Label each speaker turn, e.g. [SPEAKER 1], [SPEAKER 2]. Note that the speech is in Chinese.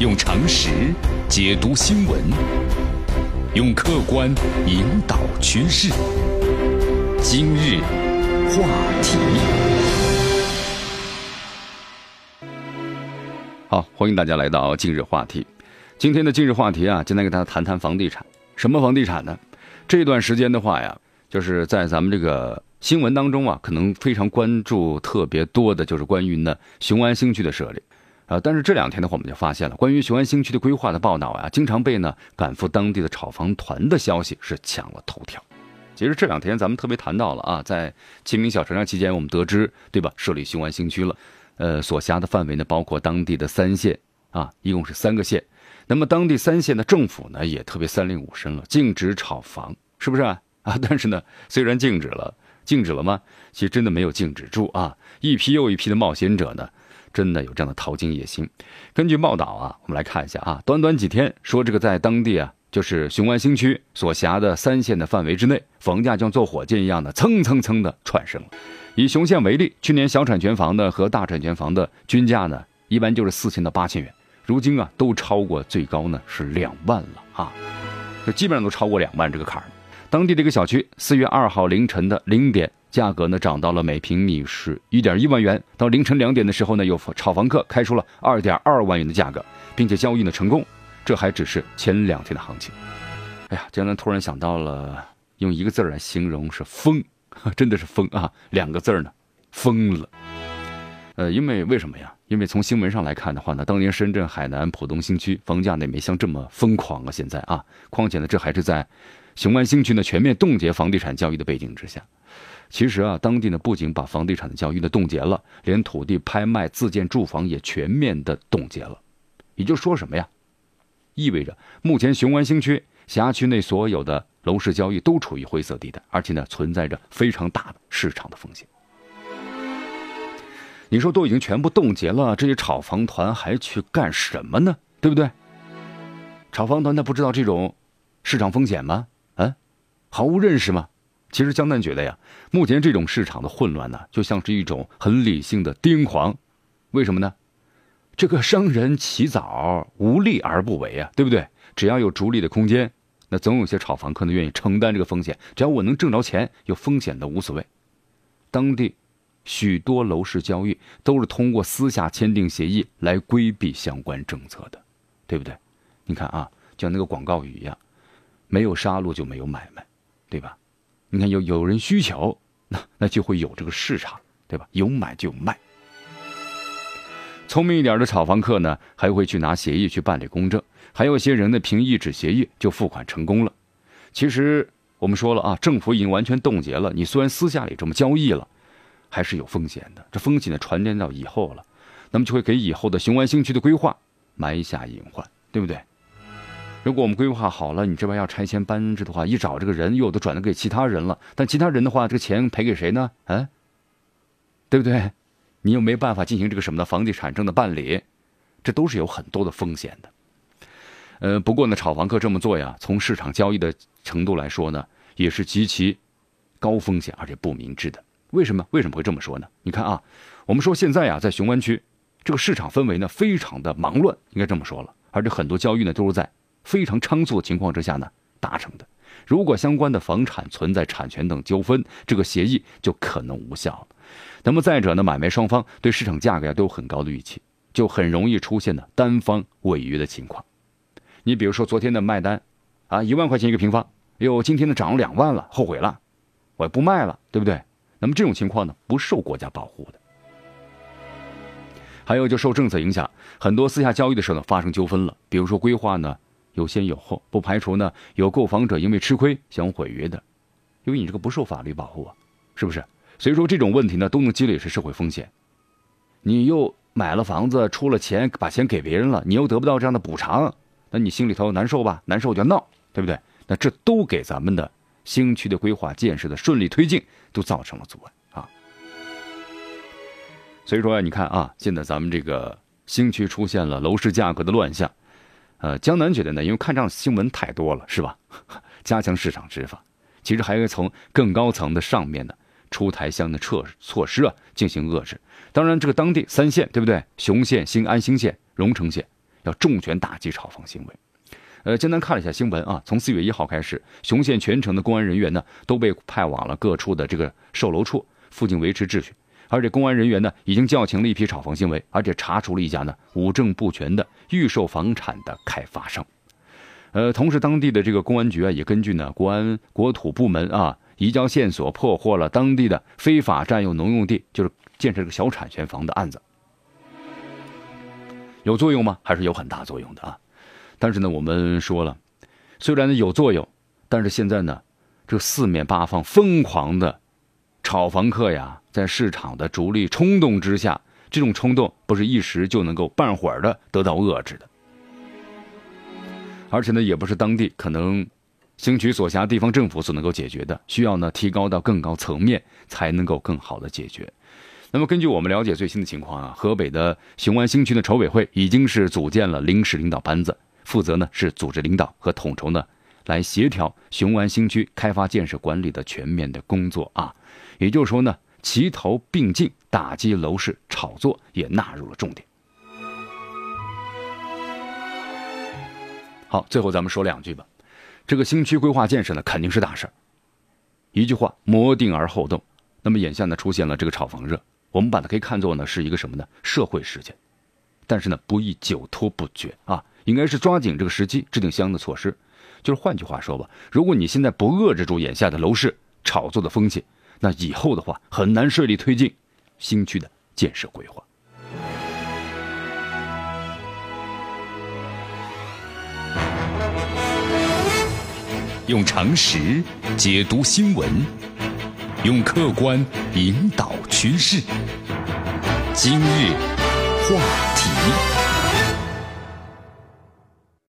[SPEAKER 1] 用常识解读新闻，用客观引导趋势。今日话题，
[SPEAKER 2] 好，欢迎大家来到今日话题。今天的今日话题啊，今天给大家谈谈房地产。什么房地产呢？这段时间的话呀，就是在咱们这个新闻当中啊，可能非常关注特别多的，就是关于呢雄安新区的设立。啊，但是这两天的话，我们就发现了关于雄安新区的规划的报道啊，经常被呢赶赴当地的炒房团的消息是抢了头条。其实这两天咱们特别谈到了啊，在清明小长假期间，我们得知对吧，设立雄安新区了，呃，所辖的范围呢包括当地的三县啊，一共是三个县。那么当地三县的政府呢也特别三令五申了，禁止炒房，是不是啊？啊，但是呢，虽然禁止了，禁止了吗？其实真的没有禁止住啊，一批又一批的冒险者呢。真的有这样的淘金野心。根据报道啊，我们来看一下啊，短短几天，说这个在当地啊，就是雄安新区所辖的三县的范围之内，房价像坐火箭一样的蹭蹭蹭的窜升了。以雄县为例，去年小产权房的和大产权房的均价呢，一般就是四千到八千元，如今啊，都超过最高呢是两万了啊，就基本上都超过两万这个坎儿。当地这个小区，四月二号凌晨的零点。价格呢涨到了每平米是一点一万元，到凌晨两点的时候呢，有炒房客开出了二点二万元的价格，并且交易呢成功。这还只是前两天的行情。哎呀，江南突然想到了，用一个字来形容是疯，真的是疯啊！两个字呢，疯了。呃，因为为什么呀？因为从新闻上来看的话呢，当年深圳海南浦东新区房价呢没像这么疯狂啊，现在啊，况且呢，这还是在雄安新区呢全面冻结房地产交易的背景之下。其实啊，当地呢不仅把房地产的交易呢冻结了，连土地拍卖、自建住房也全面的冻结了。也就说什么呀？意味着目前雄安新区辖区内所有的楼市交易都处于灰色地带，而且呢存在着非常大的市场的风险。你说都已经全部冻结了，这些炒房团还去干什么呢？对不对？炒房团他不知道这种市场风险吗？毫无认识吗？其实江南觉得呀，目前这种市场的混乱呢，就像是一种很理性的癫狂。为什么呢？这个商人起早无利而不为啊，对不对？只要有逐利的空间，那总有些炒房客呢愿意承担这个风险。只要我能挣着钱，有风险的无所谓。当地许多楼市交易都是通过私下签订协议来规避相关政策的，对不对？你看啊，就像那个广告语一样，没有杀戮就没有买卖，对吧？你看，有有人需求，那那就会有这个市场，对吧？有买就有卖。聪明一点的炒房客呢，还会去拿协议去办理公证，还有些人呢，凭一纸协议就付款成功了。其实我们说了啊，政府已经完全冻结了，你虽然私下里这么交易了，还是有风险的。这风险呢，传递到以后了，那么就会给以后的雄安新区的规划埋下隐患，对不对？如果我们规划好了，你这边要拆迁搬置的话，一找这个人又都转的给其他人了。但其他人的话，这个钱赔给谁呢？啊，对不对？你又没办法进行这个什么的房地产证的办理，这都是有很多的风险的。呃，不过呢，炒房客这么做呀，从市场交易的程度来说呢，也是极其高风险而且不明智的。为什么？为什么会这么说呢？你看啊，我们说现在呀，在雄安区这个市场氛围呢，非常的忙乱，应该这么说了，而且很多交易呢，都是在。非常仓促的情况之下呢，达成的。如果相关的房产存在产权等纠纷，这个协议就可能无效了。那么再者呢，买卖双方对市场价格呀都有很高的预期，就很容易出现呢单方违约的情况。你比如说昨天的卖单，啊一万块钱一个平方，哟今天呢涨了两万了，后悔了，我也不卖了，对不对？那么这种情况呢不受国家保护的。还有就受政策影响，很多私下交易的时候呢发生纠纷了，比如说规划呢。有先有后，不排除呢有购房者因为吃亏想毁约的，因为你这个不受法律保护啊，是不是？所以说这种问题呢都能积累是社会风险。你又买了房子，出了钱把钱给别人了，你又得不到这样的补偿，那你心里头难受吧？难受就闹，对不对？那这都给咱们的新区的规划建设的顺利推进都造成了阻碍啊。所以说你看啊，现在咱们这个新区出现了楼市价格的乱象。呃，江南觉得呢，因为看这样新闻太多了，是吧？加强市场执法，其实还要从更高层的上面呢出台相应的措措施啊，进行遏制。当然，这个当地三县对不对？雄县、新安新县、荣城县，要重拳打击炒房行为。呃，江南看了一下新闻啊，从四月一号开始，雄县全城的公安人员呢都被派往了各处的这个售楼处附近维持秩序，而且公安人员呢已经叫停了一批炒房行为，而且查处了一家呢五证不全的预售房产的开发商。呃，同时当地的这个公安局啊也根据呢国安国土部门啊移交线索，破获了当地的非法占用农用地，就是建设这个小产权房的案子。有作用吗？还是有很大作用的啊！但是呢，我们说了，虽然呢有作用，但是现在呢，这四面八方疯狂的炒房客呀，在市场的逐利冲动之下，这种冲动不是一时就能够半会儿的得到遏制的，而且呢，也不是当地可能兴区所辖地方政府所能够解决的，需要呢提高到更高层面才能够更好的解决。那么，根据我们了解最新的情况啊，河北的雄安新区的筹委会已经是组建了临时领导班子，负责呢是组织领导和统筹呢，来协调雄安新区开发建设管理的全面的工作啊。也就是说呢，齐头并进，打击楼市炒作也纳入了重点。好，最后咱们说两句吧。这个新区规划建设呢，肯定是大事儿一句话，谋定而后动。那么眼下呢，出现了这个炒房热。我们把它可以看作呢是一个什么呢？社会事件，但是呢不宜久拖不决啊，应该是抓紧这个时机制定相应的措施。就是换句话说吧，如果你现在不遏制住眼下的楼市炒作的风气，那以后的话很难顺利推进新区的建设规划。
[SPEAKER 1] 用常识解读新闻。用客观引导趋势。今日话题。